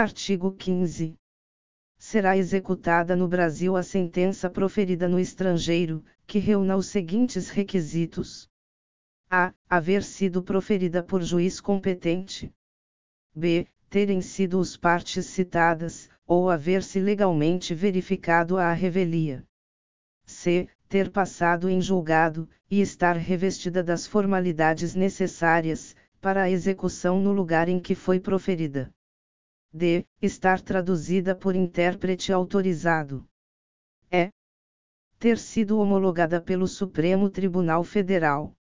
Artigo 15. Será executada no Brasil a sentença proferida no estrangeiro, que reúna os seguintes requisitos: a. haver sido proferida por juiz competente. b. terem sido os partes citadas, ou haver-se legalmente verificado a revelia. c. ter passado em julgado, e estar revestida das formalidades necessárias, para a execução no lugar em que foi proferida d. estar traduzida por intérprete autorizado. E. ter sido homologada pelo Supremo Tribunal Federal.